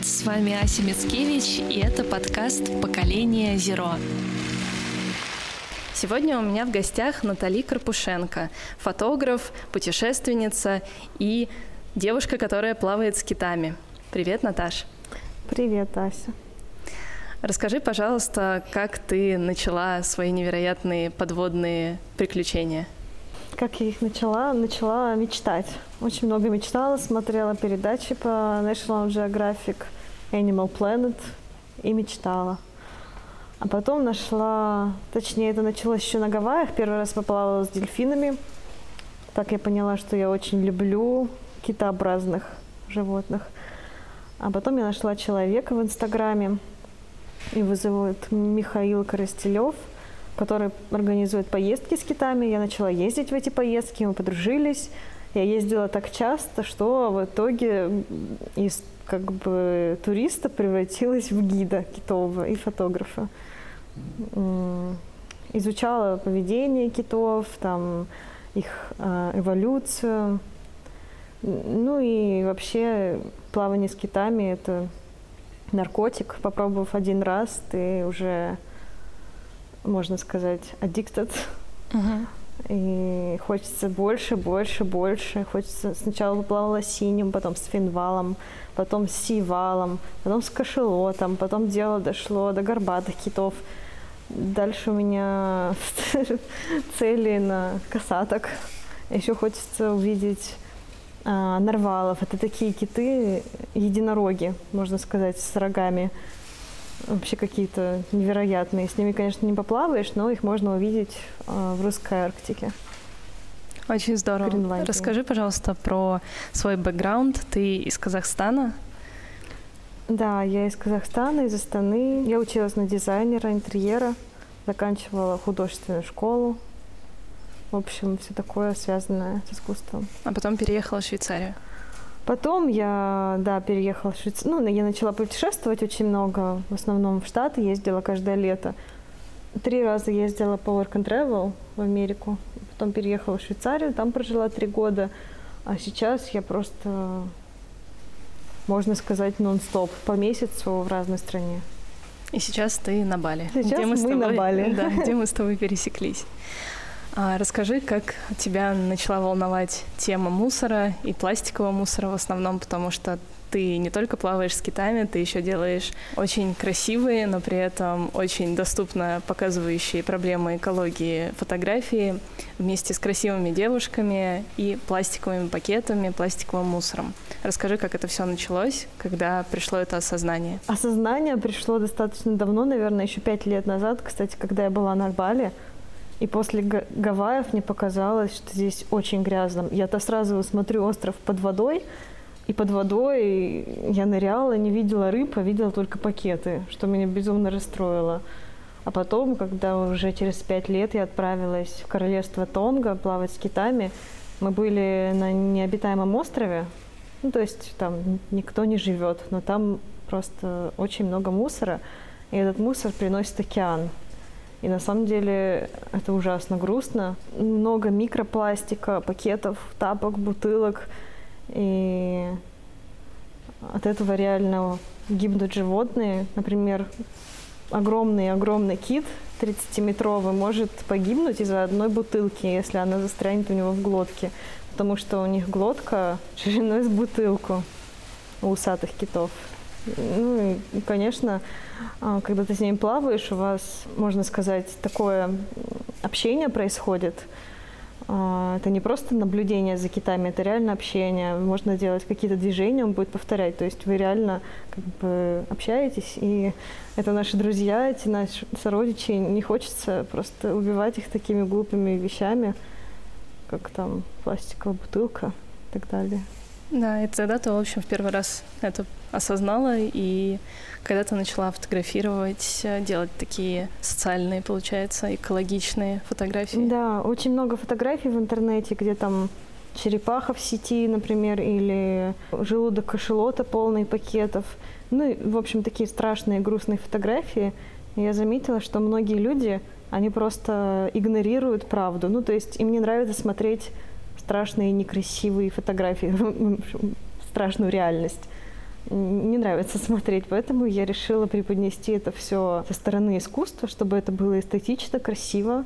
привет! С вами Ася Мицкевич, и это подкаст «Поколение Зеро». Сегодня у меня в гостях Натали Карпушенко, фотограф, путешественница и девушка, которая плавает с китами. Привет, Наташ. Привет, Ася. Расскажи, пожалуйста, как ты начала свои невероятные подводные приключения? Как я их начала? Начала мечтать. Очень много мечтала, смотрела передачи по National Geographic, Animal Planet и мечтала. А потом нашла, точнее, это началось еще на Гавайях. Первый раз поплавала с дельфинами. Так я поняла, что я очень люблю китообразных животных. А потом я нашла человека в Инстаграме. Его зовут Михаил Коростелев – который организует поездки с китами. Я начала ездить в эти поездки, мы подружились. Я ездила так часто, что в итоге из как бы туриста превратилась в гида китового и фотографа. Изучала поведение китов, там их а, эволюцию. Ну и вообще плавание с китами – это наркотик. Попробовав один раз, ты уже можно сказать, addicted. Uh-huh. И хочется больше, больше, больше. Хочется сначала плавала синим, потом с финвалом, потом с сивалом, потом с кошелотом, потом дело дошло до горбатых китов. Дальше у меня цели на касаток. Еще хочется увидеть а, нарвалов. Это такие киты, единороги, можно сказать, с рогами вообще какие-то невероятные. С ними, конечно, не поплаваешь, но их можно увидеть э, в русской Арктике. Очень здорово. Расскажи, пожалуйста, про свой бэкграунд. Ты из Казахстана? Да, я из Казахстана, из Астаны. Я училась на дизайнера интерьера, заканчивала художественную школу. В общем, все такое связанное с искусством. А потом переехала в Швейцарию? Потом я, да, переехала в Швейцарию. Ну, я начала путешествовать очень много. В основном в Штаты ездила каждое лето. Три раза ездила по work and travel в Америку. Потом переехала в Швейцарию, там прожила три года. А сейчас я просто, можно сказать, нон-стоп по месяцу в разной стране. И сейчас ты на Бали. Сейчас где мы, мы тобой, на Бали. Да, где мы с тобой пересеклись. А расскажи, как тебя начала волновать тема мусора и пластикового мусора в основном, потому что ты не только плаваешь с китами, ты еще делаешь очень красивые, но при этом очень доступно показывающие проблемы экологии фотографии вместе с красивыми девушками и пластиковыми пакетами, пластиковым мусором. Расскажи, как это все началось, когда пришло это осознание. Осознание пришло достаточно давно, наверное, еще пять лет назад, кстати, когда я была на Бали. И после Гавайев мне показалось, что здесь очень грязно. Я-то сразу смотрю остров под водой, и под водой я ныряла, не видела рыб, а видела только пакеты, что меня безумно расстроило. А потом, когда уже через пять лет я отправилась в королевство Тонга плавать с китами, мы были на необитаемом острове, ну, то есть там никто не живет, но там просто очень много мусора, и этот мусор приносит океан. И на самом деле это ужасно грустно. Много микропластика, пакетов, тапок, бутылок. И от этого реально гибнут животные. Например, огромный-огромный кит 30-метровый может погибнуть из-за одной бутылки, если она застрянет у него в глотке. Потому что у них глотка шириной с бутылку у усатых китов. Ну и, конечно, а, когда ты с ними плаваешь, у вас, можно сказать, такое общение происходит. А, это не просто наблюдение за китами, это реально общение. Можно делать какие-то движения, он будет повторять. То есть вы реально как бы общаетесь, и это наши друзья, эти наши сородичи. Не хочется просто убивать их такими глупыми вещами, как там пластиковая бутылка и так далее. Да, и тогда ты, в общем, в первый раз это осознала, и когда ты начала фотографировать, э, делать такие социальные, получается, экологичные фотографии? Да, очень много фотографий в интернете, где там черепаха в сети, например, или желудок кошелота полный пакетов. Ну, и, в общем, такие страшные, грустные фотографии. Я заметила, что многие люди, они просто игнорируют правду. Ну, то есть им не нравится смотреть страшные, некрасивые фотографии, страшную реальность. Не нравится смотреть, поэтому я решила преподнести это все со стороны искусства, чтобы это было эстетично, красиво,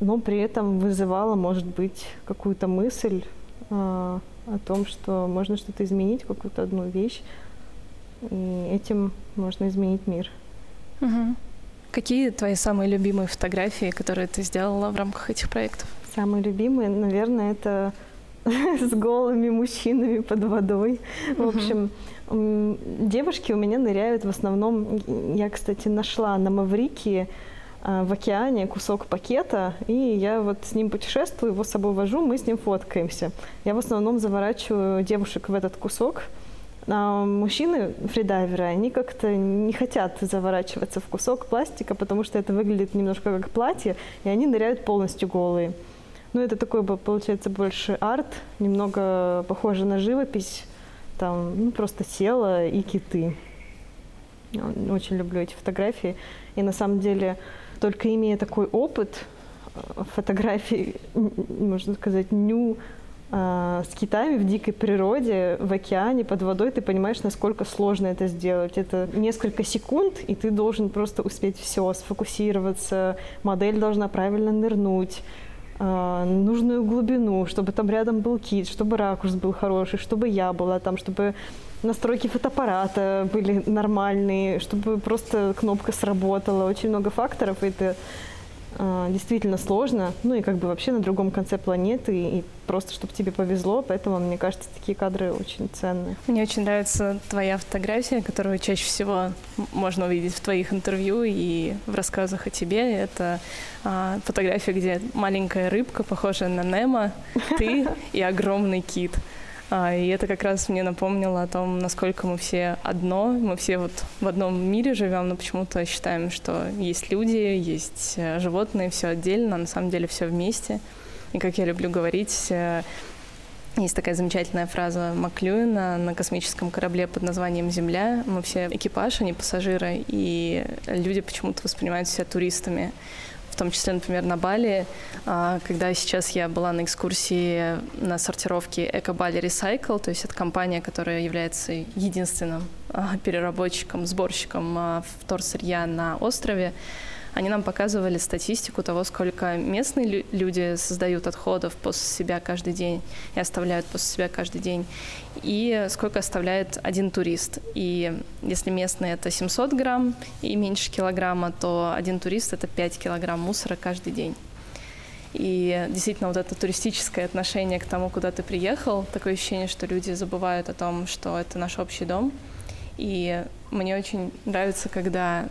но при этом вызывало, может быть, какую-то мысль э, о том, что можно что-то изменить, какую-то одну вещь, и этим можно изменить мир. Угу. Какие твои самые любимые фотографии, которые ты сделала в рамках этих проектов? Самые любимые, наверное, это с голыми мужчинами под водой. В общем, девушки у меня ныряют в основном. Я, кстати, нашла на Маврикии а, в океане кусок пакета, и я вот с ним путешествую, его с собой вожу, мы с ним фоткаемся. Я в основном заворачиваю девушек в этот кусок, а мужчины, фридайверы, они как-то не хотят заворачиваться в кусок пластика, потому что это выглядит немножко как платье, и они ныряют полностью голые. Ну, это такой, получается, больше арт, немного похоже на живопись. Там, ну, просто тело и киты. Очень люблю эти фотографии. И на самом деле, только имея такой опыт э, фотографий, можно сказать, ню э, с китами в дикой природе, в океане, под водой, ты понимаешь, насколько сложно это сделать. Это несколько секунд, и ты должен просто успеть все, сфокусироваться, модель должна правильно нырнуть, э, нужную глубину, чтобы там рядом был кит, чтобы ракурс был хороший, чтобы я была там, чтобы настройки фотоаппарата были нормальные, чтобы просто кнопка сработала. Очень много факторов, и э, действительно сложно. Ну и как бы вообще на другом конце планеты, и просто чтобы тебе повезло, поэтому, мне кажется, такие кадры очень ценные. Мне очень нравится твоя фотография, которую чаще всего можно увидеть в твоих интервью и в рассказах о тебе. Это а, фотография, где маленькая рыбка, похожая на Немо, ты и огромный кит. А, и это как раз мне напомнило о том, насколько мы все одно, мы все вот в одном мире живем, но почему-то считаем, что есть люди, есть э, животные, все отдельно, а на самом деле все вместе. И как я люблю говорить, э, есть такая замечательная фраза Маклюина на космическом корабле под названием «Земля». Мы все экипаж, а не пассажиры, и люди почему-то воспринимают себя туристами том числе, например, на Бали, а, когда сейчас я была на экскурсии на сортировке Эко-Бали Recycle, то есть это компания, которая является единственным а, переработчиком, сборщиком а, вторсырья на острове, они нам показывали статистику того, сколько местные люди создают отходов после себя каждый день и оставляют после себя каждый день, и сколько оставляет один турист. И если местные это 700 грамм и меньше килограмма, то один турист это 5 килограмм мусора каждый день. И действительно вот это туристическое отношение к тому, куда ты приехал, такое ощущение, что люди забывают о том, что это наш общий дом. И мне очень нравится, когда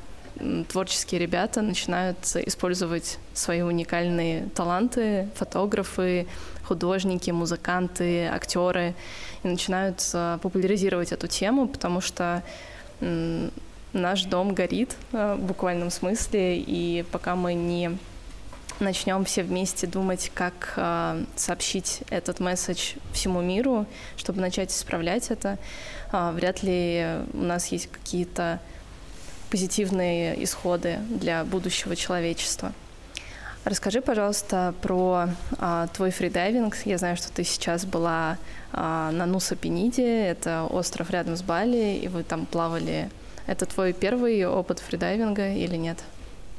творческие ребята начинают использовать свои уникальные таланты, фотографы, художники, музыканты, актеры, и начинают популяризировать эту тему, потому что наш дом горит э, в буквальном смысле, и пока мы не начнем все вместе думать, как э, сообщить этот месседж всему миру, чтобы начать исправлять это, вряд ли у нас есть какие-то позитивные исходы для будущего человечества. Расскажи, пожалуйста, про а, твой фридайвинг. Я знаю, что ты сейчас была а, на Нуса Пениде, это остров рядом с Бали, и вы там плавали. Это твой первый опыт фридайвинга или нет?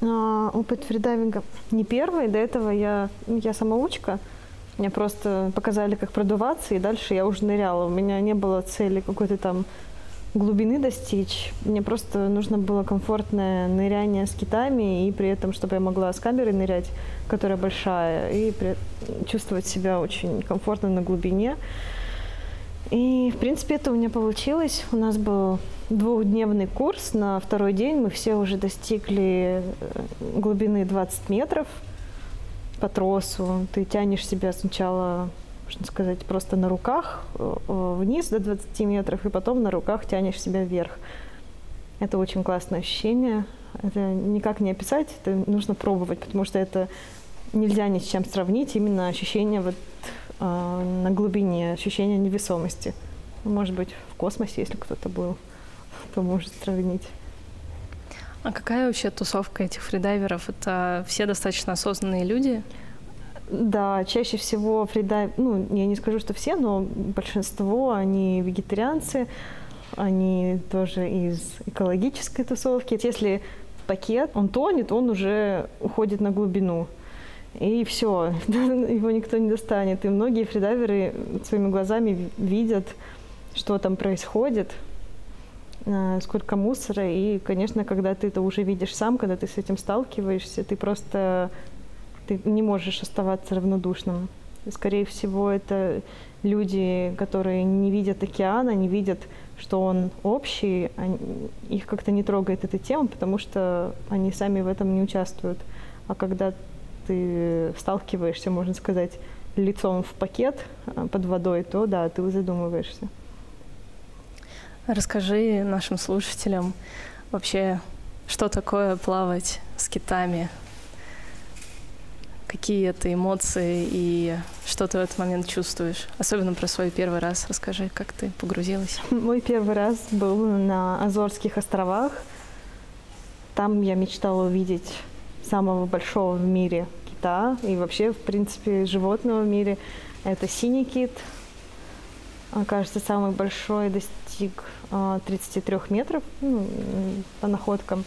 А, опыт фридайвинга не первый. До этого я, я самоучка. Мне просто показали, как продуваться, и дальше я уже ныряла. У меня не было цели какой-то там глубины достичь. Мне просто нужно было комфортное ныряние с китами, и при этом, чтобы я могла с камерой нырять, которая большая, и при... чувствовать себя очень комфортно на глубине. И, в принципе, это у меня получилось. У нас был двухдневный курс. На второй день мы все уже достигли э, глубины 20 метров по тросу. Ты тянешь себя сначала можно сказать, просто на руках э, э, вниз до 20 метров, и потом на руках тянешь себя вверх. Это очень классное ощущение. Это никак не описать, это нужно пробовать, потому что это нельзя ни с чем сравнить. Именно ощущение вот э, на глубине, ощущение невесомости. Может быть, в космосе, если кто-то был, то может сравнить. А какая вообще тусовка этих фридайверов? Это все достаточно осознанные люди? Да, чаще всего фридайв, ну, я не скажу, что все, но большинство, они вегетарианцы, они тоже из экологической тусовки. Если пакет, он тонет, он уже уходит на глубину. И все, его никто не достанет. И многие фридайверы своими глазами видят, что там происходит, э, сколько мусора. И, конечно, когда ты это уже видишь сам, когда ты с этим сталкиваешься, ты просто ты не можешь оставаться равнодушным. Скорее всего, это люди, которые не видят океана, не видят, что он общий, они, их как-то не трогает эта тема, потому что они сами в этом не участвуют. А когда ты сталкиваешься, можно сказать, лицом в пакет а, под водой, то да, ты задумываешься. Расскажи нашим слушателям вообще, что такое плавать с китами, какие это эмоции и что ты в этот момент чувствуешь? Особенно про свой первый раз расскажи, как ты погрузилась. Мой первый раз был на Азорских островах. Там я мечтала увидеть самого большого в мире кита и вообще, в принципе, животного в мире. Это синий кит. Кажется, самый большой достиг 33 а, метров ну, по находкам.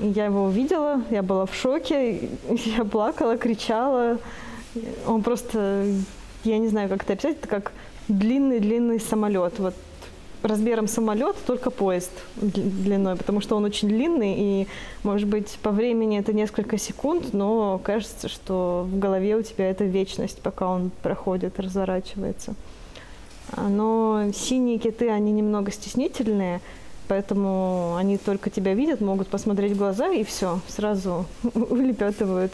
Я его увидела, я была в шоке, я плакала, кричала. Он просто, я не знаю, как это описать, это как длинный-длинный самолет. Вот размером самолет, только поезд длиной, потому что он очень длинный, и, может быть, по времени это несколько секунд, но кажется, что в голове у тебя это вечность, пока он проходит, разворачивается. Но синие киты, они немного стеснительные, поэтому они только тебя видят, могут посмотреть в глаза и все, сразу улепетывают.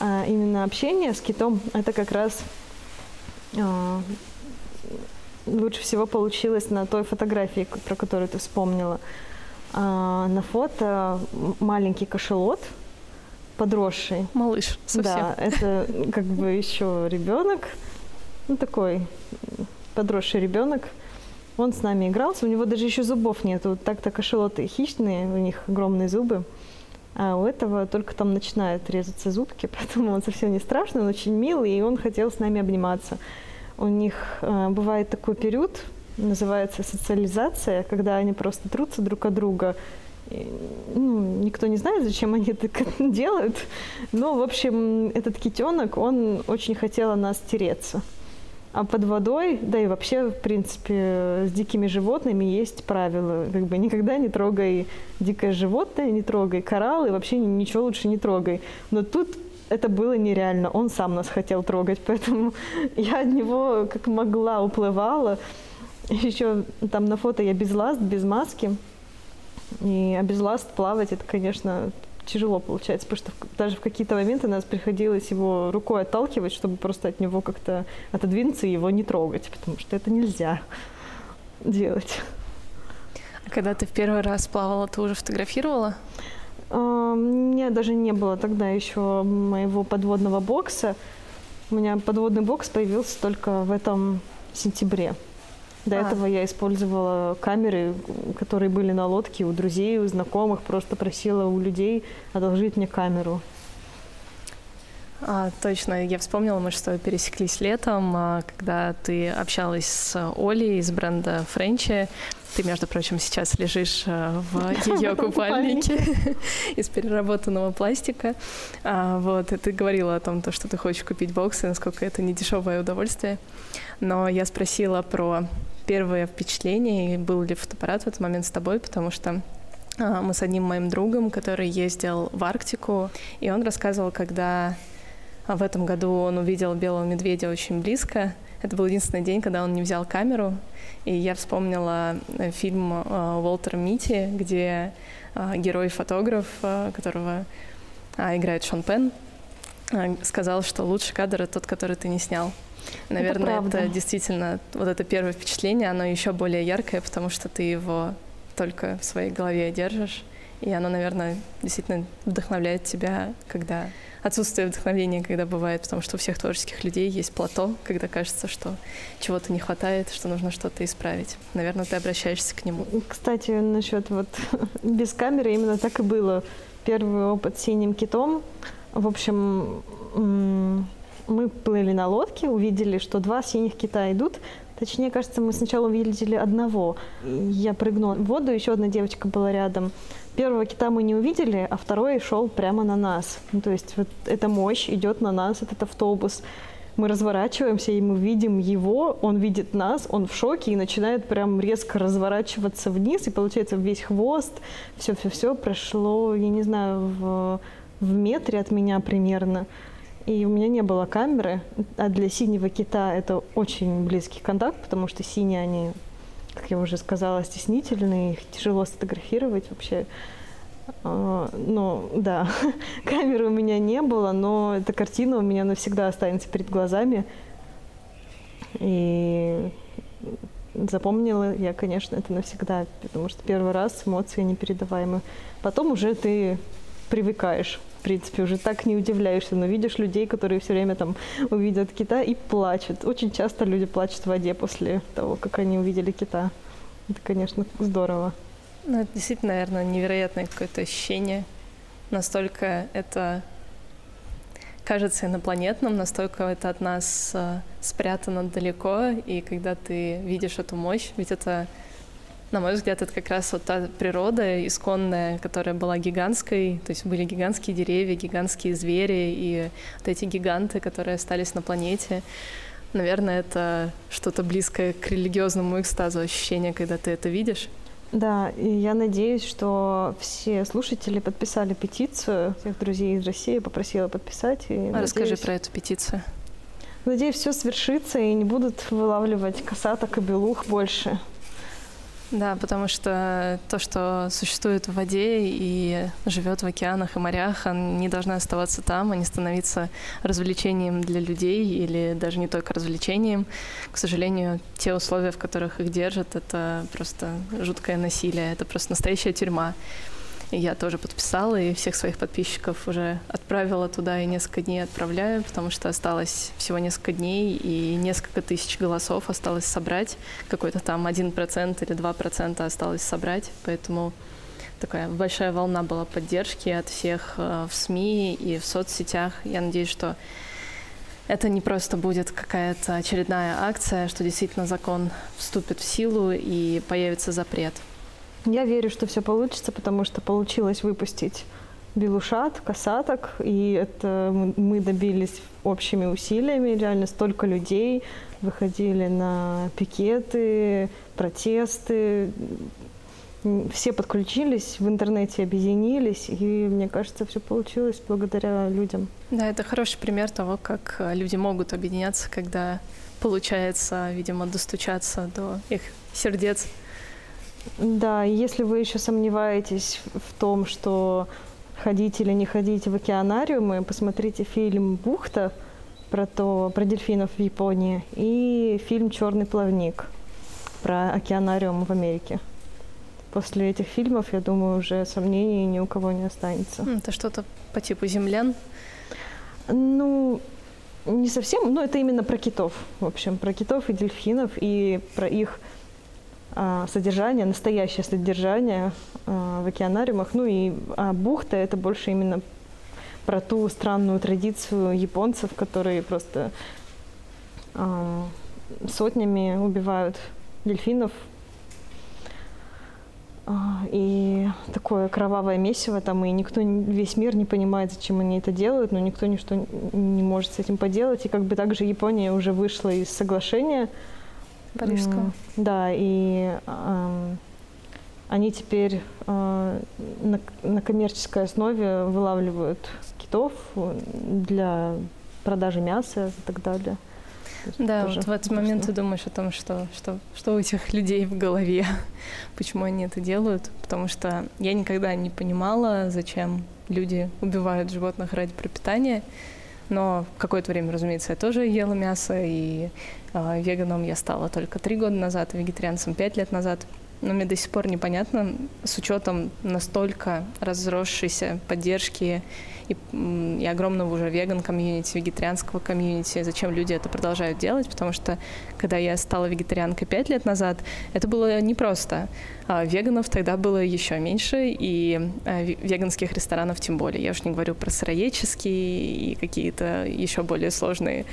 А именно общение с китом это как раз а, лучше всего получилось на той фотографии, про которую ты вспомнила. А, на фото маленький кошелот, подросший. Малыш, совсем. Да, это как бы еще ребенок, ну такой подросший ребенок. Он с нами игрался, у него даже еще зубов нет. Вот так-то кошелоты хищные, у них огромные зубы. А у этого только там начинают резаться зубки, поэтому он совсем не страшный, он очень милый, и он хотел с нами обниматься. У них э, бывает такой период, называется социализация, когда они просто трутся друг от друга. И, ну, никто не знает, зачем они так делают. Но, в общем, этот китенок, он очень хотел о нас тереться. А под водой, да и вообще, в принципе, с дикими животными есть правила. Как бы никогда не трогай дикое животное, не трогай кораллы, вообще ничего лучше не трогай. Но тут это было нереально. Он сам нас хотел трогать, поэтому я от него как могла уплывала. Еще там на фото я без ласт, без маски. И а без ласт плавать, это, конечно, тяжело получается, потому что даже в какие-то моменты нас приходилось его рукой отталкивать, чтобы просто от него как-то отодвинуться и его не трогать, потому что это нельзя делать. А когда ты в первый раз плавала, ты уже фотографировала? У меня даже не было тогда еще моего подводного бокса. У меня подводный бокс появился только в этом сентябре. До а. этого я использовала камеры, которые были на лодке у друзей, у знакомых, просто просила у людей одолжить мне камеру. А, точно, я вспомнила, мы что пересеклись летом, а, когда ты общалась с Олей из бренда Френчи. Ты, между прочим, сейчас лежишь а, в ее купальнике из переработанного пластика. А, вот, и ты говорила о том, то, что ты хочешь купить боксы, насколько это не дешевое удовольствие. Но я спросила про первое впечатление, и был ли фотоаппарат в этот момент с тобой, потому что а, мы с одним моим другом, который ездил в Арктику, и он рассказывал, когда в этом году он увидел белого медведя очень близко. Это был единственный день, когда он не взял камеру. И я вспомнила э, фильм э, Уолтера Мити, где э, герой-фотограф, которого играет Шон Пен, сказал, что лучший кадр — это тот, который ты не снял. Наверное, это, это действительно вот это первое впечатление, оно еще более яркое, потому что ты его только в своей голове держишь. И оно, наверное, действительно вдохновляет тебя, когда отсутствие вдохновения, когда бывает, потому что у всех творческих людей есть плато, когда кажется, что чего-то не хватает, что нужно что-то исправить. Наверное, ты обращаешься к нему. Кстати, насчет вот без камеры именно так и было. Первый опыт с синим китом. В общем, мы плыли на лодке, увидели, что два синих кита идут, Точнее, кажется, мы сначала увидели одного. Я прыгнула в воду, еще одна девочка была рядом. Первого кита мы не увидели, а второй шел прямо на нас. Ну, то есть вот эта мощь идет на нас, этот автобус. Мы разворачиваемся, и мы видим его, он видит нас, он в шоке и начинает прям резко разворачиваться вниз, и получается весь хвост, все-все-все прошло, я не знаю, в, в метре от меня примерно. И у меня не было камеры, а для синего кита это очень близкий контакт, потому что синие, они, как я уже сказала, стеснительные, их тяжело сфотографировать вообще. Ну, да, камеры у меня не было, но эта картина у меня навсегда останется перед глазами. И запомнила я, конечно, это навсегда, потому что первый раз эмоции непередаваемы. Потом уже ты привыкаешь. Принципе, уже так не удивляешься, но видишь людей, которые все время там увидят кита и плачут. Очень часто люди плачут в воде после того, как они увидели кита. Это, конечно, здорово. Ну, это действительно, наверное, невероятное какое-то ощущение. Настолько это кажется инопланетным, настолько это от нас э, спрятано далеко, и когда ты видишь эту мощь, ведь это, на мой взгляд, это как раз вот та природа исконная, которая была гигантской, то есть были гигантские деревья, гигантские звери, и вот эти гиганты, которые остались на планете. Наверное, это что-то близкое к религиозному экстазу ощущение, когда ты это видишь. Да, и я надеюсь, что все слушатели подписали петицию. Всех друзей из России попросила подписать. И а надеюсь, расскажи про эту петицию. Надеюсь, все свершится и не будут вылавливать косаток и белух больше. Да, потому что то, что существует в воде и живет в океанах и морях, не должны оставаться там, не становиться развлечением для людей или даже не только развлечением. К сожалению, те условия, в которых их держат, это просто жуткое насилие, это просто настоящая тюрьма. Я тоже подписала, и всех своих подписчиков уже отправила туда, и несколько дней отправляю, потому что осталось всего несколько дней, и несколько тысяч голосов осталось собрать. Какой-то там один процент или два процента осталось собрать, поэтому такая большая волна была поддержки от всех э, в СМИ и в соцсетях. Я надеюсь, что это не просто будет какая-то очередная акция, что действительно закон вступит в силу и появится запрет. Я верю, что все получится, потому что получилось выпустить белушат, касаток, и это мы добились общими усилиями. Реально столько людей выходили на пикеты, протесты. Все подключились, в интернете объединились, и мне кажется, все получилось благодаря людям. Да, это хороший пример того, как люди могут объединяться, когда получается, видимо, достучаться до их сердец. Да, если вы еще сомневаетесь в том, что ходить или не ходить в океанариумы, посмотрите фильм «Бухта» про, то, про дельфинов в Японии и фильм «Черный плавник» про океанариум в Америке. После этих фильмов, я думаю, уже сомнений ни у кого не останется. Это что-то по типу «Землян»? Ну, не совсем, но это именно про китов. В общем, про китов и дельфинов и про их содержание, настоящее содержание а, в океанариумах. Ну и а бухта это больше именно про ту странную традицию японцев, которые просто сотнями убивают дельфинов. И такое кровавое месиво там, и никто, весь мир не понимает, зачем они это делают, но никто ничто не может с этим поделать. И как бы также Япония уже вышла из соглашения Парижского. Да, и э, они теперь э, на, на коммерческой основе вылавливают китов для продажи мяса и так далее. Да, вот в этот момент ты думаешь о том, что, что, что у этих людей в голове, почему они это делают, потому что я никогда не понимала, зачем люди убивают животных ради пропитания, но какое-то время, разумеется, я тоже ела мясо, и э, веганом я стала только три года назад, вегетарианцем пять лет назад. Но мне до сих пор непонятно, с учетом настолько разросшейся поддержки и, и огромного уже веган-комьюнити, вегетарианского комьюнити, зачем люди это продолжают делать, потому что когда я стала вегетарианкой пять лет назад, это было непросто. А веганов тогда было еще меньше, и а, веганских ресторанов тем более. Я уж не говорю про сыроедческие и какие-то еще более сложные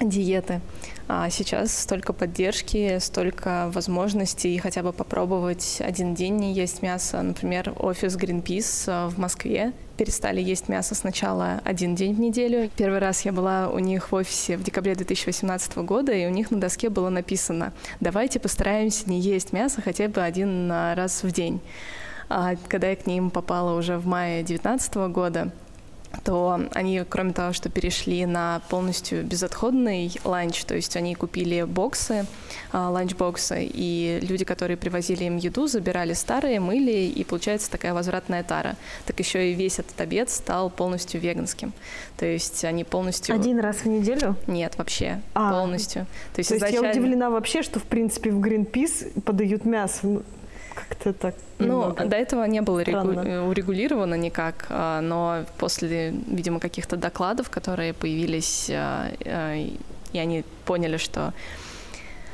диеты. А сейчас столько поддержки, столько возможностей хотя бы попробовать один день не есть мясо. Например, офис Greenpeace э, в Москве перестали есть мясо сначала один день в неделю. Первый раз я была у них в офисе в декабре 2018 года, и у них на доске было написано «Давайте постараемся не есть мясо хотя бы один раз в день». А когда я к ним попала уже в мае 2019 года, то они, кроме того, что перешли на полностью безотходный ланч, то есть они купили боксы, а, ланч-боксы, и люди, которые привозили им еду, забирали старые, мыли, и получается такая возвратная тара. Так еще и весь этот обед стал полностью веганским. То есть они полностью... Один раз в неделю? Нет, вообще, а, полностью. То есть, то есть изначально... я удивлена вообще, что, в принципе, в Greenpeace подают мясо. Ну, как-то так. Ну, до этого не было регу... урегулировано никак, а, но после, видимо, каких-то докладов, которые появились, а, а, и они поняли, что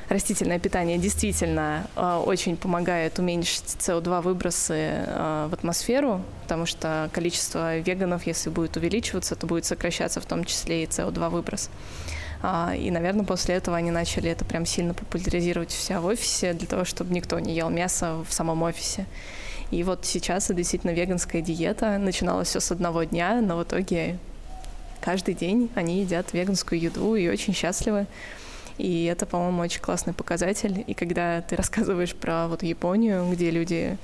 растительное питание действительно очень помогает уменьшить СО2 выбросы в атмосферу, потому что количество веганов, если будет увеличиваться, то будет сокращаться в том числе и СО2 выброс. И, наверное, после этого они начали это прям сильно популяризировать вся в офисе для того, чтобы никто не ел мясо в самом офисе. И вот сейчас это действительно веганская диета. Начиналось все с одного дня, но в итоге каждый день они едят веганскую еду и очень счастливы. И это, по-моему, очень классный показатель. И когда ты рассказываешь про вот Японию, где люди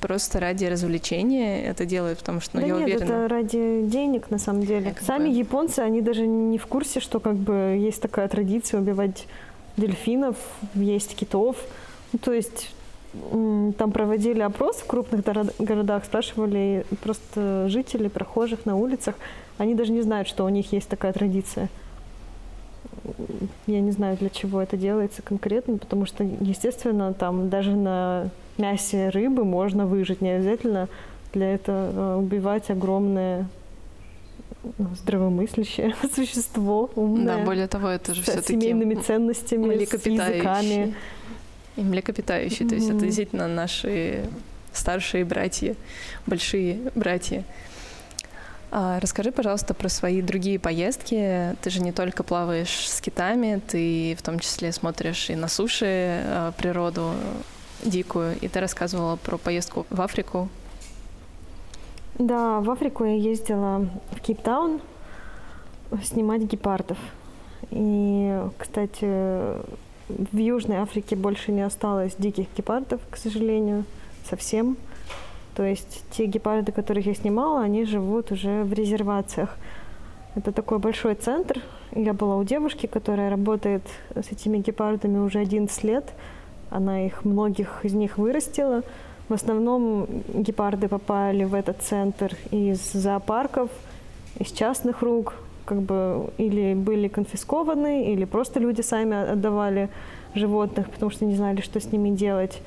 просто ради развлечения это делают, потому что, ну, да я нет, уверена... это ради денег, на самом деле. Как Сами бы... японцы, они даже не в курсе, что как бы есть такая традиция убивать дельфинов, есть китов. Ну, то есть там проводили опрос в крупных городах, спрашивали просто жителей, прохожих на улицах. Они даже не знают, что у них есть такая традиция. Я не знаю, для чего это делается конкретно, потому что, естественно, там даже на мясе рыбы можно выжить. Не обязательно для этого э, убивать огромное ну, здравомыслящее существо, умное. Да, более того, это же все-таки семейными ценностями, с языками. И млекопитающие. Mm-hmm. То есть это действительно наши старшие братья, большие братья. А, расскажи, пожалуйста, про свои другие поездки. Ты же не только плаваешь с китами, ты в том числе смотришь и на суше э, природу дикую, и ты рассказывала про поездку в Африку. Да, в Африку я ездила в Кейптаун снимать гепардов. И, кстати, в Южной Африке больше не осталось диких гепардов, к сожалению, совсем. То есть те гепарды, которых я снимала, они живут уже в резервациях. Это такой большой центр. Я была у девушки, которая работает с этими гепардами уже 11 лет. Она их, многих из них вырастила. В основном гепарды попали в этот центр из зоопарков, из частных рук, как бы или были конфискованы, или просто люди сами отдавали животных, потому что не знали, что с ними делать.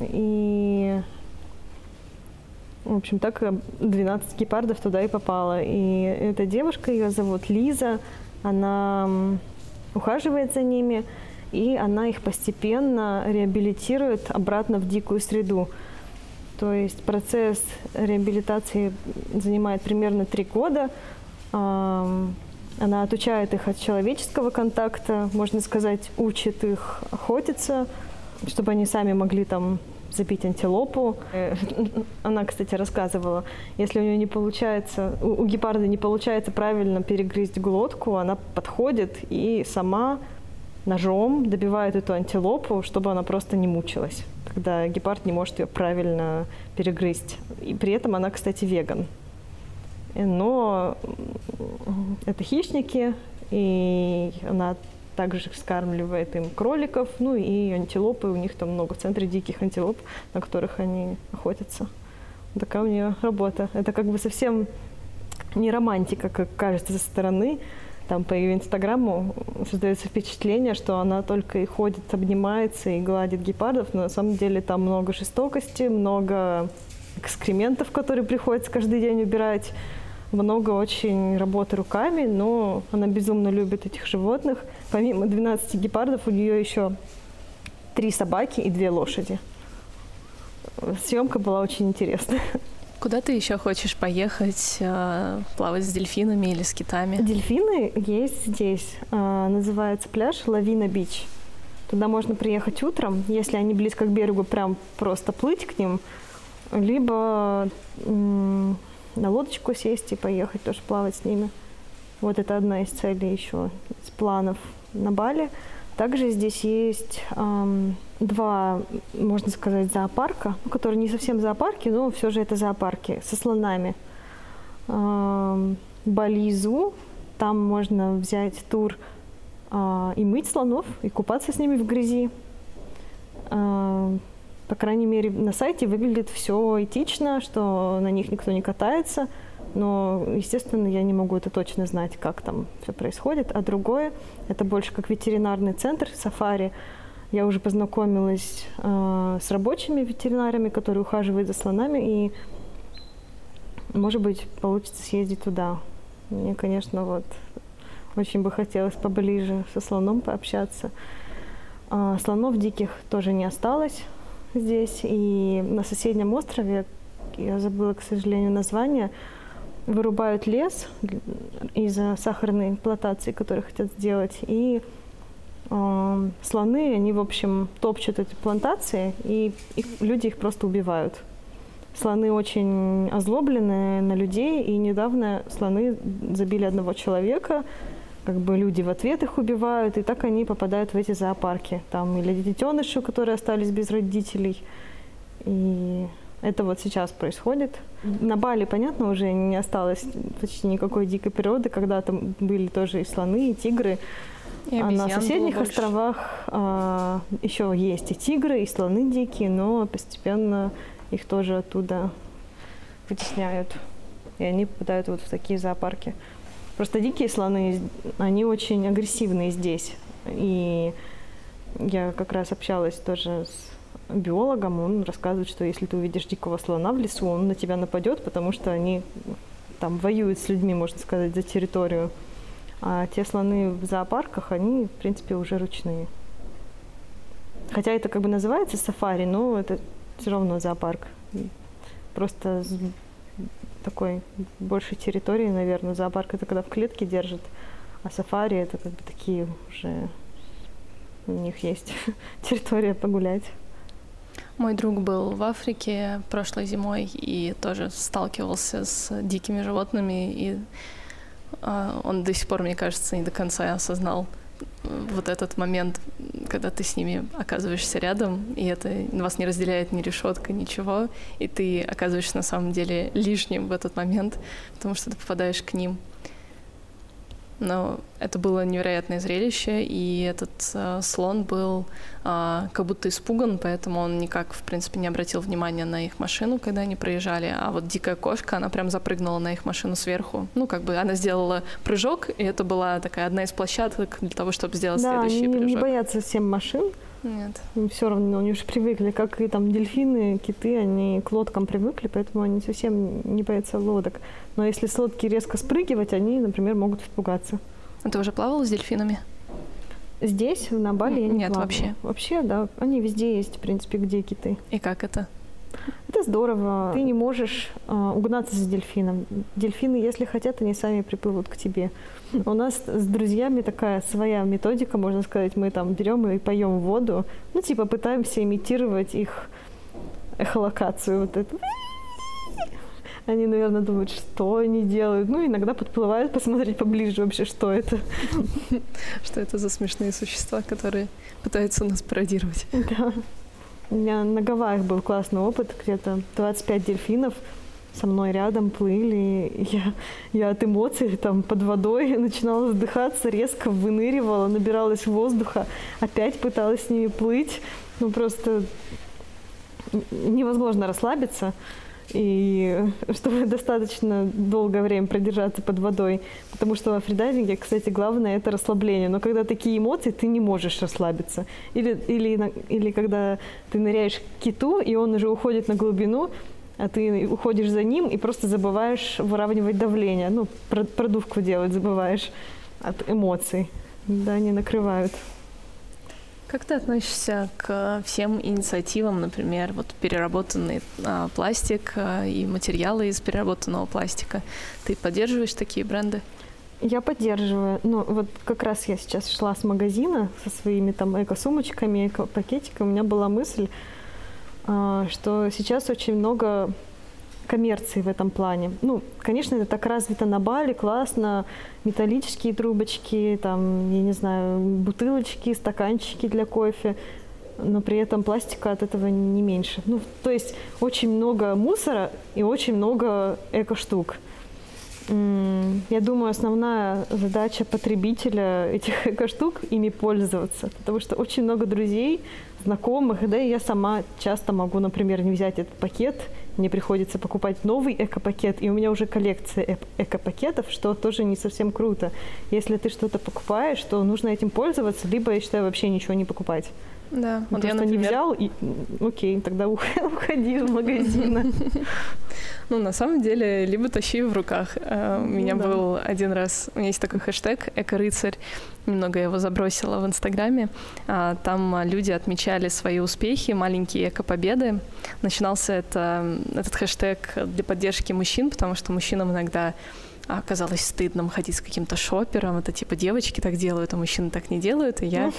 И, в общем, так 12 гепардов туда и попало. И эта девушка, ее зовут Лиза, она ухаживает за ними – и она их постепенно реабилитирует обратно в дикую среду. То есть процесс реабилитации занимает примерно три года. Она отучает их от человеческого контакта, можно сказать, учит их охотиться, чтобы они сами могли там запить антилопу. Э, она, кстати, рассказывала, если у нее не получается, у гепарда не получается правильно перегрызть глотку, она подходит и сама ножом добивает эту антилопу, чтобы она просто не мучилась, когда гепард не может ее правильно перегрызть. И при этом она, кстати, веган. Но это хищники, и она также скармливает им кроликов, ну и антилопы, у них там много в центре диких антилоп, на которых они охотятся. Такая у нее работа. Это как бы совсем не романтика, как кажется со стороны, там по ее инстаграму создается впечатление, что она только и ходит, обнимается и гладит гепардов, но на самом деле там много жестокости, много экскрементов, которые приходится каждый день убирать, много очень работы руками, но она безумно любит этих животных. Помимо 12 гепардов у нее еще три собаки и две лошади. Съемка была очень интересная. Куда ты еще хочешь поехать, э, плавать с дельфинами или с китами? Дельфины есть здесь. Э, называется пляж Лавина Бич. Туда можно приехать утром, если они близко к берегу, прям просто плыть к ним, либо на лодочку сесть и поехать тоже плавать с ними. Вот это одна из целей еще, из планов на Бали. Также здесь есть два, можно сказать, зоопарка, ну, которые не совсем зоопарки, но все же это зоопарки со слонами. Бализу, там можно взять тур э, и мыть слонов, и купаться с ними в грязи. По крайней мере, на сайте выглядит все этично, что на них никто не катается – но, естественно, я не могу это точно знать, как там все происходит. А другое, это больше как ветеринарный центр сафари. Я уже познакомилась э, с рабочими ветеринарами, которые ухаживают за слонами, и, может быть, получится съездить туда. Мне, конечно, вот очень бы хотелось поближе со слоном пообщаться. А слонов диких тоже не осталось здесь. И на соседнем острове, я забыла, к сожалению, название, вырубают лес из-за сахарной плантации, которую хотят сделать, и э, слоны, они, в общем, топчут эти плантации, и их, люди их просто убивают. Слоны очень озлоблены на людей, и недавно слоны забили одного человека, как бы люди в ответ их убивают, и так они попадают в эти зоопарки. Там или детеныши, которые остались без родителей, и это вот сейчас происходит. На Бали, понятно, уже не осталось почти никакой дикой природы. Когда-то были тоже и слоны, и тигры. И а на соседних островах а, еще есть и тигры, и слоны дикие, но постепенно их тоже оттуда вытесняют. И они попадают вот в такие зоопарки. Просто дикие слоны, они очень агрессивные здесь. И я как раз общалась тоже с биологом, он рассказывает, что если ты увидишь дикого слона в лесу, он на тебя нападет, потому что они там воюют с людьми, можно сказать, за территорию. А те слоны в зоопарках, они, в принципе, уже ручные. Хотя это как бы называется сафари, но это все равно зоопарк. Просто такой большей территории, наверное. Зоопарк это когда в клетке держат, а сафари это как бы такие уже у них есть территория погулять. Мой друг был в Африке прошлой зимой и тоже сталкивался с дикими животными, и он до сих пор, мне кажется, не до конца осознал вот этот момент, когда ты с ними оказываешься рядом, и это вас не разделяет ни решетка, ничего, и ты оказываешься на самом деле лишним в этот момент, потому что ты попадаешь к ним. Но это было невероятное зрелище, и этот э, слон был э, как будто испуган, поэтому он никак, в принципе, не обратил внимания на их машину, когда они проезжали. А вот дикая кошка, она прям запрыгнула на их машину сверху. Ну, как бы она сделала прыжок, и это была такая одна из площадок для того, чтобы сделать да, следующий они прыжок. не боятся всем машин. Нет. Им все равно, они уже привыкли, как и там дельфины, киты, они к лодкам привыкли, поэтому они совсем не боятся лодок. Но если с лодки резко спрыгивать, они, например, могут испугаться. А ты уже плавала с дельфинами? Здесь, на Бали, я не Нет, плавала. вообще? Вообще, да. Они везде есть, в принципе, где киты. И как это? Это здорово. Ты не можешь э, угнаться за дельфином. Дельфины, если хотят, они сами приплывут к тебе. У нас с друзьями такая своя методика, можно сказать. Мы там берем и поем воду. Ну, типа, пытаемся имитировать их эхолокацию. Вот эту. Они, наверное, думают, что они делают. Ну, иногда подплывают посмотреть поближе вообще, что это. Что это за смешные существа, которые пытаются нас пародировать. Да. У меня на Гавайях был классный опыт, где-то 25 дельфинов со мной рядом плыли. Я, я от эмоций там под водой начинала задыхаться, резко выныривала, набиралась воздуха, опять пыталась с ними плыть. Ну просто невозможно расслабиться и чтобы достаточно долгое время продержаться под водой. Потому что во фридайвинге, кстати, главное это расслабление. Но когда такие эмоции, ты не можешь расслабиться. Или, или, или когда ты ныряешь к киту, и он уже уходит на глубину, а ты уходишь за ним и просто забываешь выравнивать давление. Ну, продувку делать забываешь от эмоций. Да, они накрывают. Как ты относишься к всем инициативам, например, вот переработанный а, пластик а, и материалы из переработанного пластика? Ты поддерживаешь такие бренды? Я поддерживаю. Ну, вот как раз я сейчас шла с магазина со своими там эко-сумочками, эко-пакетиками. У меня была мысль, а, что сейчас очень много коммерции в этом плане. Ну, конечно, это так развито на Бали, классно, металлические трубочки, там, я не знаю, бутылочки, стаканчики для кофе, но при этом пластика от этого не меньше. Ну, то есть очень много мусора и очень много эко-штук. Я думаю, основная задача потребителя этих эко-штук ими пользоваться, потому что очень много друзей, знакомых, да и я сама часто могу, например, не взять этот пакет, мне приходится покупать новый эко-пакет, и у меня уже коллекция эко-пакетов, что тоже не совсем круто. Если ты что-то покупаешь, то нужно этим пользоваться, либо, я считаю, вообще ничего не покупать. Да, вот я, например... не взял, и окей, тогда уходи из магазина. Ну, на самом деле, либо тащи в руках. Э, у меня ну был один раз, у меня есть такой хэштег «Эко-рыцарь», немного я его забросила в Инстаграме. А, там люди отмечали свои успехи, маленькие эко-победы. Начинался это, этот хэштег для поддержки мужчин, потому что мужчинам иногда а оказалось стыдно ходить с каким-то шопером. Это типа девочки так делают, а мужчины так не делают. И я mm.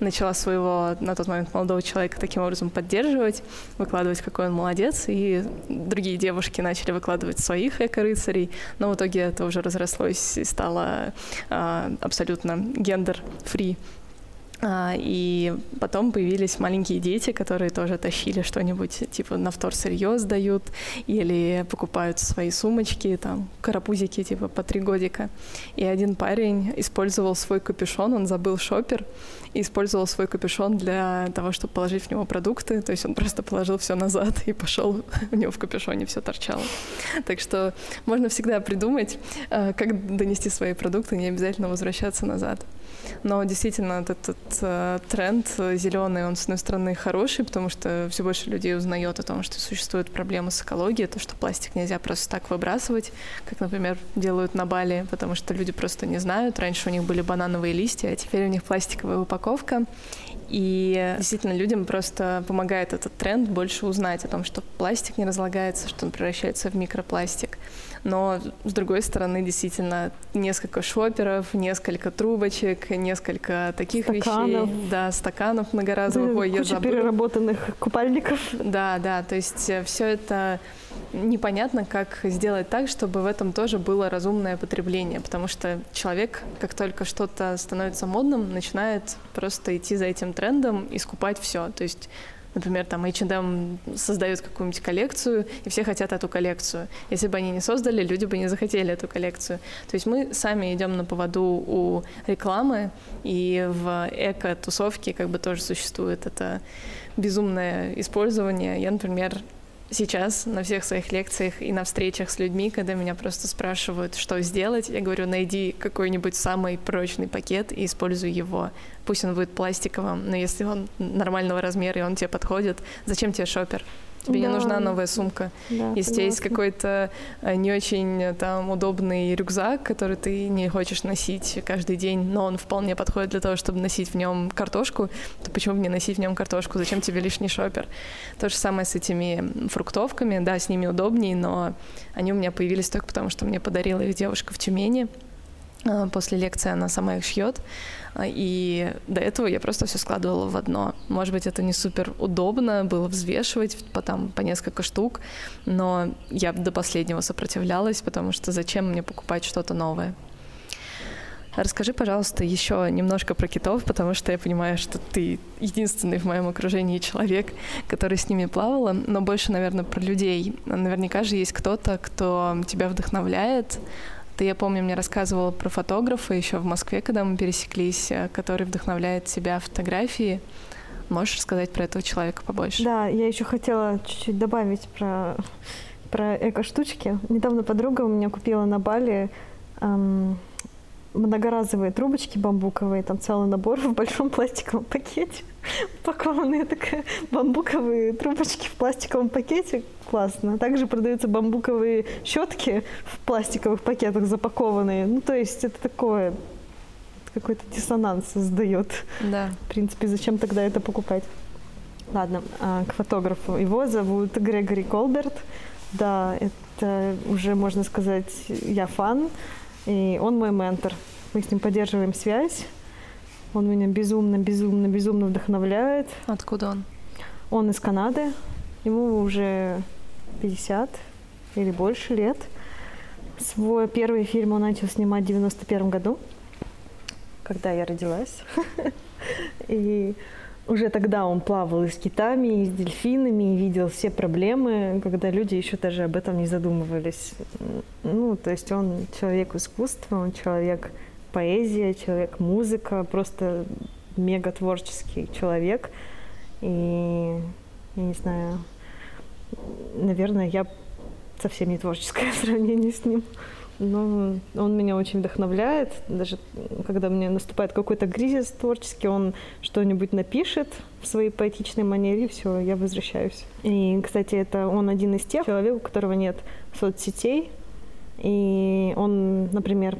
начала своего на тот момент молодого человека таким образом поддерживать, выкладывать, какой он молодец. И другие девушки начали выкладывать своих эко-рыцарей. Но в итоге это уже разрослось и стало а, абсолютно гендер-фри а, и потом появились маленькие дети, которые тоже тащили что-нибудь, типа на втор сырье сдают или покупают свои сумочки, там, карапузики, типа по три годика. И один парень использовал свой капюшон, он забыл шопер, и использовал свой капюшон для того, чтобы положить в него продукты. То есть он просто положил все назад и пошел, у него в капюшоне все торчало. Так что можно всегда придумать, а, как донести свои продукты, не обязательно возвращаться назад. Но действительно, этот э, тренд зеленый, он, с одной стороны, хороший, потому что все больше людей узнает о том, что существует проблема с экологией, то, что пластик нельзя просто так выбрасывать, как, например, делают на Бали, потому что люди просто не знают. Раньше у них были банановые листья, а теперь у них пластиковая упаковка. И действительно людям просто помогает этот тренд больше узнать о том, что пластик не разлагается, что он превращается в микропластик. Но, с другой стороны, действительно, несколько шоперов, несколько трубочек, несколько таких стаканов. вещей. Да, стаканов многоразовых. Да, Ой, я забыла. переработанных купальников. Да, да, то есть э, все это непонятно, как сделать так, чтобы в этом тоже было разумное потребление, потому что человек, как только что-то становится модным, начинает просто идти за этим трендом и скупать все. То есть Например, там H&M создает какую-нибудь коллекцию, и все хотят эту коллекцию. Если бы они не создали, люди бы не захотели эту коллекцию. То есть мы сами идем на поводу у рекламы, и в эко-тусовке как бы тоже существует это безумное использование. Я, например, сейчас на всех своих лекциях и на встречах с людьми, когда меня просто спрашивают, что сделать, я говорю, найди какой-нибудь самый прочный пакет и используй его. Пусть он будет пластиковым, но если он нормального размера и он тебе подходит, зачем тебе шопер? Тебе да. не нужна новая сумка. Да, Если у тебя есть какой-то э, не очень э, там удобный рюкзак, который ты не хочешь носить каждый день, но он вполне подходит для того, чтобы носить в нем картошку, то почему бы не носить в нем картошку? Зачем тебе лишний шопер? То же самое с этими фруктовками. Да, с ними удобнее, но они у меня появились только потому, что мне подарила их девушка в Тюмени. Э, после лекции она сама их шьет. И до этого я просто все складывала в одно. Может быть, это не супер удобно было взвешивать по, там, по несколько штук, но я до последнего сопротивлялась, потому что зачем мне покупать что-то новое? Расскажи, пожалуйста, еще немножко про китов, потому что я понимаю, что ты единственный в моем окружении человек, который с ними плавала, но больше, наверное, про людей. Наверняка же есть кто-то, кто тебя вдохновляет, ты, я помню, мне рассказывала про фотографа еще в Москве, когда мы пересеклись, э, который вдохновляет тебя фотографии. Можешь рассказать про этого человека побольше? Да, я еще хотела чуть-чуть добавить про, про эко-штучки. Недавно подруга у меня купила на Бали эм, многоразовые трубочки бамбуковые, там целый набор в большом пластиковом пакете. Упакованные такие бамбуковые трубочки в пластиковом пакете. Классно. Также продаются какой-то диссонанс создает. Да. В принципе, зачем тогда это покупать? Ладно, а, к фотографу. Его зовут Грегори Колберт. Да, это уже, можно сказать, я фан, и он мой ментор. Мы с ним поддерживаем связь. Он меня безумно, безумно, безумно вдохновляет. Откуда он? Он из Канады. Ему уже 50 или больше лет. Свой первый фильм он начал снимать в 91 году, когда я родилась. И уже тогда он плавал и с китами, и с дельфинами, и видел все проблемы, когда люди еще даже об этом не задумывались. Ну, то есть он человек искусства, он человек поэзия, человек музыка, просто мега творческий человек. И, я не знаю, наверное, я совсем не творческое в сравнении с ним. Но он меня очень вдохновляет. Даже когда мне наступает какой-то кризис творческий, он что-нибудь напишет в своей поэтичной манере, и все, я возвращаюсь. И, кстати, это он один из тех человек, у которого нет соцсетей. И он, например,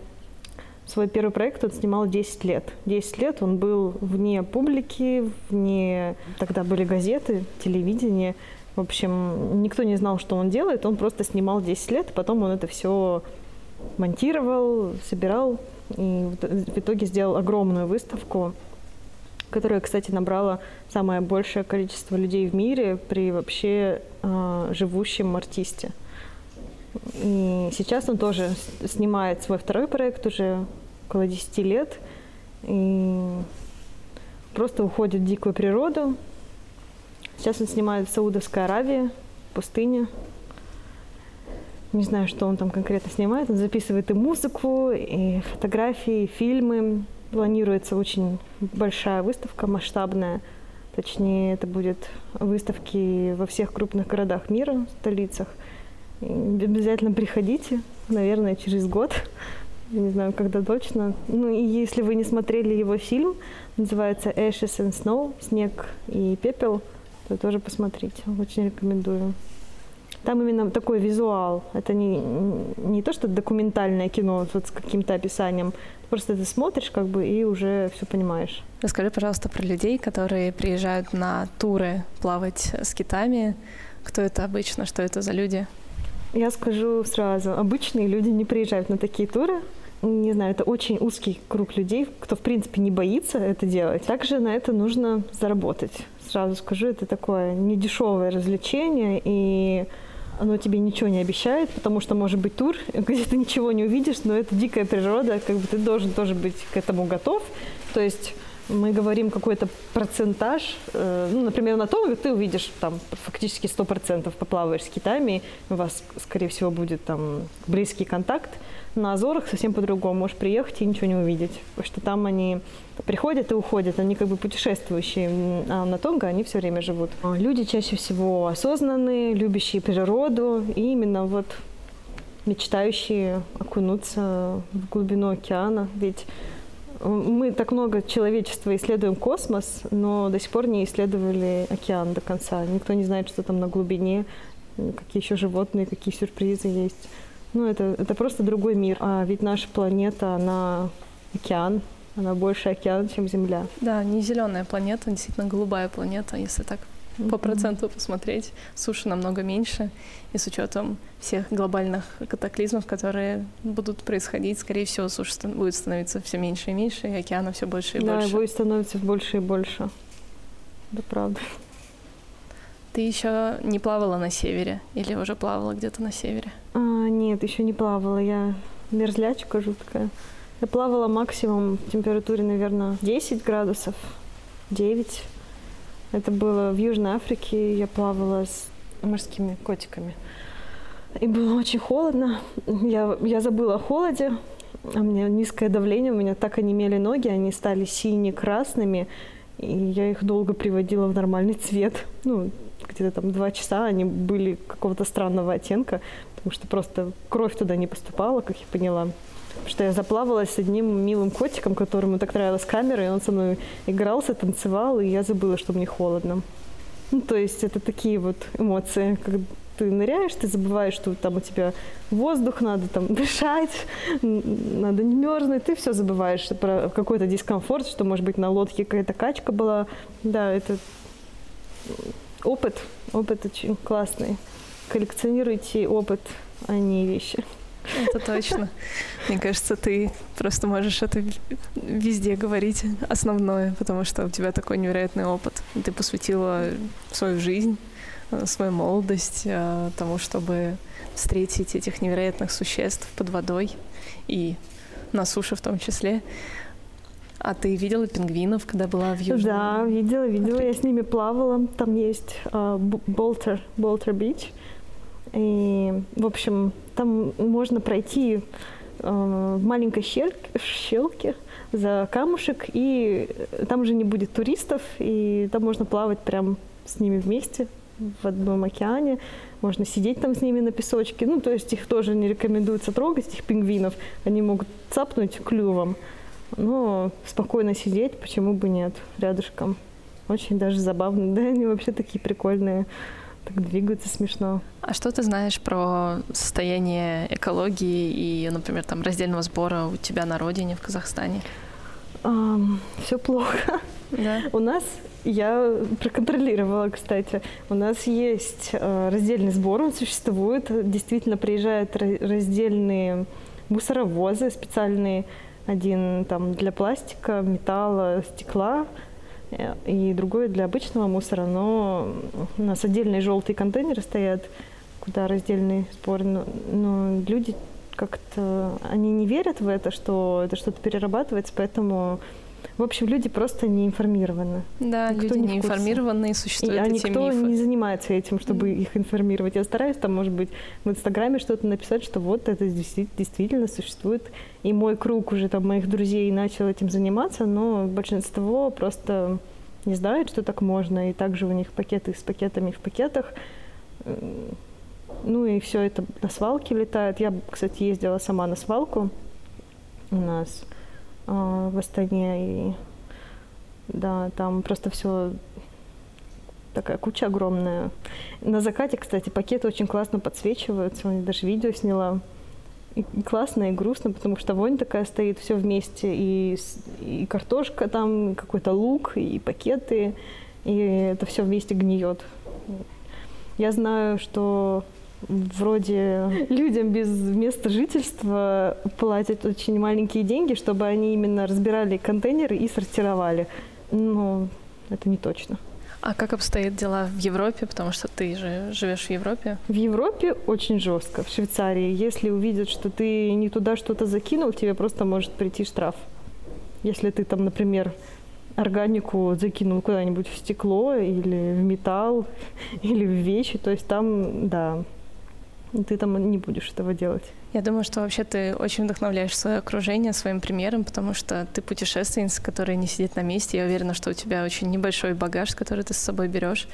свой первый проект он снимал 10 лет. 10 лет он был вне публики, вне... Тогда были газеты, телевидение. В общем, никто не знал, что он делает. Он просто снимал 10 лет, потом он это все монтировал, собирал и в итоге сделал огромную выставку, которая, кстати, набрала самое большее количество людей в мире при вообще э, живущем артисте. И сейчас он тоже снимает свой второй проект уже около 10 лет. И просто уходит в дикую природу. Сейчас он снимает в Саудовской Аравии, пустыне. Не знаю, что он там конкретно снимает. Он записывает и музыку, и фотографии, и фильмы. Планируется очень большая выставка, масштабная. Точнее, это будет выставки во всех крупных городах мира, столицах. Обязательно приходите, наверное, через год. Я не знаю, когда точно. Ну и если вы не смотрели его фильм, называется Ashes and Snow, снег и пепел, то тоже посмотрите. Очень рекомендую. Там именно такой визуал. Это не, не то, что документальное кино вот с каким-то описанием. Просто ты смотришь как бы и уже все понимаешь. Расскажи, пожалуйста, про людей, которые приезжают на туры плавать с китами. Кто это обычно? Что это за люди? Я скажу сразу, обычные люди не приезжают на такие туры. Не знаю, это очень узкий круг людей, кто, в принципе, не боится это делать. Также на это нужно заработать. Сразу скажу, это такое недешевое развлечение, и оно тебе ничего не обещает, потому что может быть тур, где ты ничего не увидишь, но это дикая природа, как бы ты должен тоже быть к этому готов. То есть мы говорим какой-то процентаж, э, ну, например, на том, ты увидишь там фактически 100% поплаваешь с китами, у вас, скорее всего, будет там близкий контакт. На Азорах совсем по-другому. Можешь приехать и ничего не увидеть, потому что там они приходят и уходят, они как бы путешествующие, а на Тонго они все время живут. Люди чаще всего осознанные, любящие природу и именно вот мечтающие окунуться в глубину океана, ведь мы так много человечества исследуем космос, но до сих пор не исследовали океан до конца. Никто не знает, что там на глубине, какие еще животные, какие сюрпризы есть. Ну, это, это просто другой мир. А ведь наша планета, она океан, она больше океан, чем Земля. Да, не зеленая планета, действительно голубая планета, если так по проценту посмотреть, суши намного меньше, и с учетом всех глобальных катаклизмов, которые будут происходить, скорее всего, суши будет становиться все меньше и меньше, и океана все больше и да, больше. Да, будет становиться больше и больше. Да, правда. Ты еще не плавала на севере или уже плавала где-то на севере? А, нет, еще не плавала. Я мерзлячка жуткая. Я плавала максимум в температуре, наверное, 10 градусов, 9. Это было в Южной Африке. Я плавала с морскими котиками. И было очень холодно. Я, я забыла о холоде. У меня низкое давление, у меня так онемели ноги, они стали сине-красными. И я их долго приводила в нормальный цвет. Ну, где-то там два часа они были какого-то странного оттенка, потому что просто кровь туда не поступала, как я поняла что я заплавалась с одним милым котиком, которому так нравилась камера, и он со мной игрался, танцевал, и я забыла, что мне холодно. Ну, то есть это такие вот эмоции, как ты ныряешь, ты забываешь, что там у тебя воздух, надо там дышать, надо не мерзнуть, ты все забываешь про какой-то дискомфорт, что, может быть, на лодке какая-то качка была. Да, это опыт, опыт очень классный. Коллекционируйте опыт, а не вещи. Это точно. Мне кажется, ты просто можешь это везде говорить основное, потому что у тебя такой невероятный опыт. Ты посвятила свою жизнь Э, свою молодость э, тому, чтобы встретить этих невероятных существ под водой и на суше в том числе. А ты видела пингвинов, когда была в Южном? Да, видела, видела. Африке? Я с ними плавала. Там есть Болтер, Болтер Бич. И, в общем, там можно пройти э, в маленькой щельке, щелке за камушек, и там уже не будет туристов, и там можно плавать прям с ними вместе в одном океане, можно сидеть там с ними на песочке. Ну, то есть их тоже не рекомендуется трогать, этих пингвинов. Они могут цапнуть клювом. Но спокойно сидеть, почему бы нет, рядышком. Очень даже забавно. Да, они вообще такие прикольные. Так двигаются смешно. А что ты знаешь про состояние экологии и, например, там раздельного сбора у тебя на родине в Казахстане? Um, все плохо. Да. У нас я проконтролировала, кстати. У нас есть э, раздельный сбор, он существует. Действительно приезжают раздельные мусоровозы специальные. Один там для пластика, металла, стекла и другой для обычного мусора. Но у нас отдельные желтые контейнеры стоят, куда раздельный сбор. Но, но люди как-то, они не верят в это, что это что-то перерабатывается, поэтому в общем, люди просто не информированы. Да, никто люди не, не информированы, существуют и, а эти никто мифы. не занимается этим, чтобы mm. их информировать. Я стараюсь там, может быть, в Инстаграме что-то написать, что вот это действительно существует. И мой круг уже там моих друзей начал этим заниматься, но большинство просто не знает, что так можно. И также у них пакеты с пакетами в пакетах. Ну и все это на свалке летает. Я, кстати, ездила сама на свалку у нас а, в Астане. И да, там просто все такая куча огромная. На закате, кстати, пакеты очень классно подсвечиваются. Я даже видео сняла. И классно, и грустно, потому что вонь такая стоит, все вместе. И, и картошка там, и какой-то лук, и пакеты. И это все вместе гниет. Я знаю, что вроде людям без места жительства платят очень маленькие деньги, чтобы они именно разбирали контейнеры и сортировали. Но это не точно. А как обстоят дела в Европе? Потому что ты же живешь в Европе. В Европе очень жестко. В Швейцарии, если увидят, что ты не туда что-то закинул, тебе просто может прийти штраф. Если ты там, например, органику закинул куда-нибудь в стекло или в металл или в вещи, то есть там, да, ты там не будешь этого делать. Я думаю, что вообще ты очень вдохновляешь свое окружение своим примером, потому что ты путешественница, которая не сидит на месте. Я уверена, что у тебя очень небольшой багаж, который ты с собой берешь.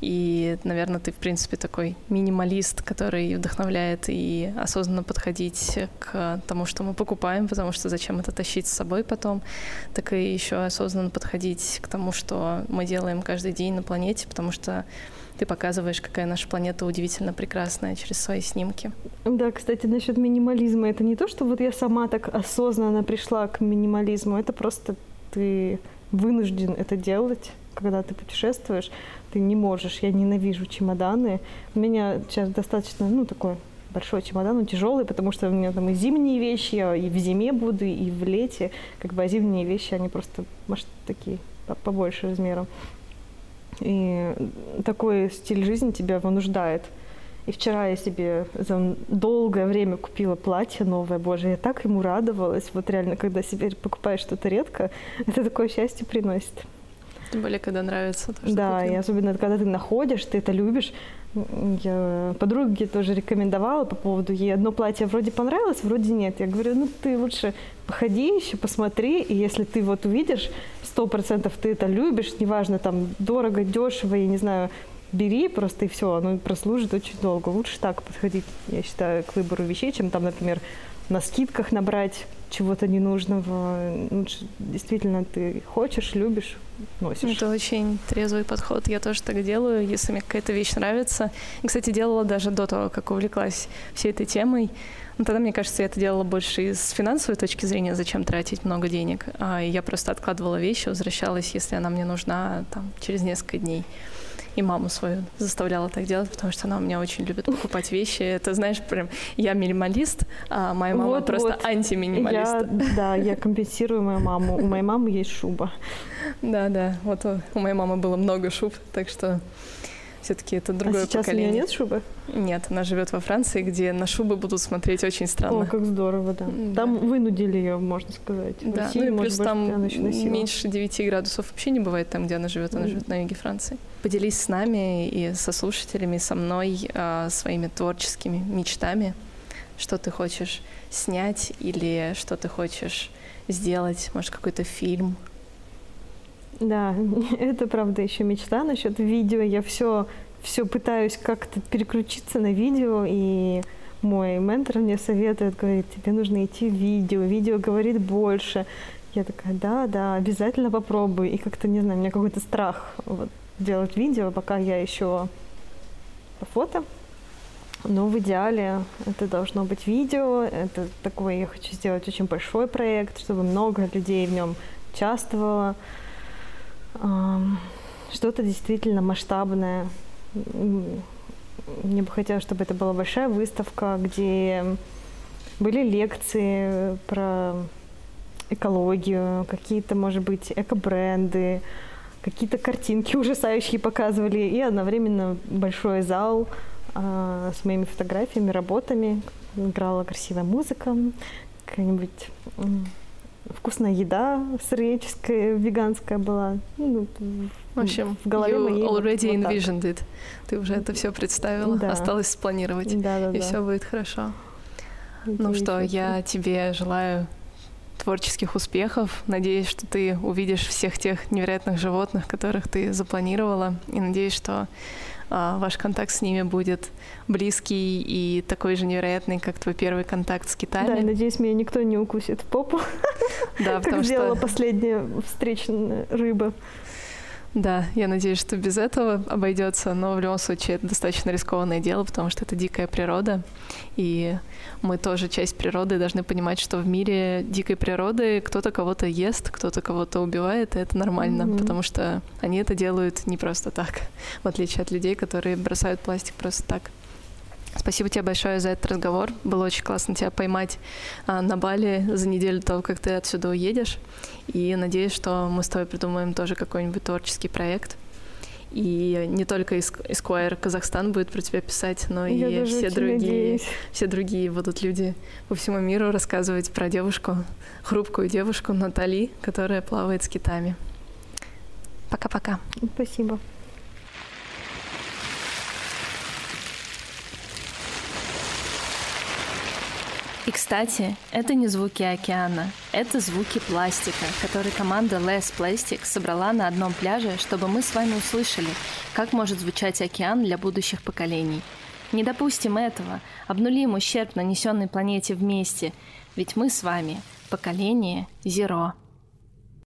И, наверное, ты, в принципе, такой минималист, который вдохновляет и осознанно подходить к тому, что мы покупаем, потому что зачем это тащить с собой потом, так и еще осознанно подходить к тому, что мы делаем каждый день на планете, потому что ты показываешь, какая наша планета удивительно прекрасная через свои снимки. Да, кстати, насчет минимализма. Это не то, что вот я сама так осознанно пришла к минимализму. Это просто ты вынужден это делать, когда ты путешествуешь. Ты не можешь. Я ненавижу чемоданы. У меня сейчас достаточно, ну, такой большой чемодан, он тяжелый, потому что у меня там и зимние вещи, я и в зиме буду, и в лете. Как бы а зимние вещи, они просто, может, такие побольше размером. И такой стиль жизни тебя вынуждает. И вчера я себе за долгое время купила платье новое. Боже, я так ему радовалась. Вот реально, когда себе покупаешь что-то редко, это такое счастье приносит. Тем более, когда нравится. То, что да, купил. и особенно, когда ты находишь, ты это любишь. Я подруге тоже рекомендовала по поводу ей одно платье вроде понравилось, вроде нет. Я говорю, ну ты лучше походи еще, посмотри, и если ты вот увидишь, сто процентов ты это любишь, неважно, там, дорого, дешево, я не знаю, бери просто и все, оно прослужит очень долго. Лучше так подходить, я считаю, к выбору вещей, чем там, например, на скидках набрать чего-то ненужного. Лучше действительно ты хочешь, любишь, носишь. Это очень трезвый подход. Я тоже так делаю, если мне какая-то вещь нравится. И, кстати, делала даже до того, как увлеклась всей этой темой. Но тогда, мне кажется, я это делала больше из финансовой точки зрения, зачем тратить много денег. А я просто откладывала вещи, возвращалась, если она мне нужна, там, через несколько дней и маму свою заставляла так делать, потому что она у меня очень любит покупать вещи. Это, знаешь, прям я минималист, а моя мама вот, просто вот. антиминималист. Я, да, я компенсирую мою маму. У моей мамы есть шуба. Да, да. Вот у моей мамы было много шуб, так что все-таки это другое а сейчас поколение. у нее нет шубы? Нет, она живет во Франции, где на шубы будут смотреть очень странно. О, как здорово, да. Там да. вынудили ее, можно сказать. В да, России, ну и плюс быть, там меньше 9 градусов вообще не бывает там, где она живет. Она mm. живет на юге Франции. Поделись с нами и со слушателями, со мной а, своими творческими мечтами. Что ты хочешь снять или что ты хочешь сделать? Может, какой-то фильм? Да, это правда еще мечта насчет видео. Я все, все пытаюсь как-то переключиться на видео, и мой ментор мне советует, говорит, тебе нужно идти в видео, видео говорит больше. Я такая, да, да, обязательно попробую. И как-то, не знаю, у меня какой-то страх вот, делать видео, пока я еще по фото. Но в идеале это должно быть видео. Это такой, я хочу сделать очень большой проект, чтобы много людей в нем участвовало что-то действительно масштабное. Мне бы хотелось, чтобы это была большая выставка, где были лекции про экологию, какие-то, может быть, эко-бренды, какие-то картинки ужасающие показывали, и одновременно большой зал э, с моими фотографиями, работами. Играла красивая музыка, какая-нибудь вкусная еда сыреческая, веганская была. Ну, в общем, в голове you моей already вот envisioned it. Ты уже это все представила, да. осталось спланировать, да, да, и да. все будет хорошо. Это ну что, я тебе желаю творческих успехов. Надеюсь, что ты увидишь всех тех невероятных животных, которых ты запланировала, и надеюсь, что а, ваш контакт с ними будет близкий и такой же невероятный, как твой первый контакт с Китаем. Да, надеюсь, меня никто не укусит в попу, да, как сделала последняя встречная рыба. Да, я надеюсь, что без этого обойдется, но в любом случае это достаточно рискованное дело, потому что это дикая природа, и мы тоже часть природы должны понимать, что в мире дикой природы кто-то кого-то ест, кто-то кого-то убивает, и это нормально, mm-hmm. потому что они это делают не просто так, в отличие от людей, которые бросают пластик просто так. Спасибо тебе большое за этот разговор. Было очень классно тебя поймать а, на Бали за неделю того, как ты отсюда уедешь. И надеюсь, что мы с тобой придумаем тоже какой-нибудь творческий проект. И не только Esquire Казахстан будет про тебя писать, но Я и все другие, все другие будут люди по всему миру рассказывать про девушку, хрупкую девушку Натали, которая плавает с китами. Пока-пока. Спасибо. И, кстати, это не звуки океана, это звуки пластика, который команда Less Plastic собрала на одном пляже, чтобы мы с вами услышали, как может звучать океан для будущих поколений. Не допустим этого, обнулим ущерб, нанесенный планете вместе, ведь мы с вами поколение Zero.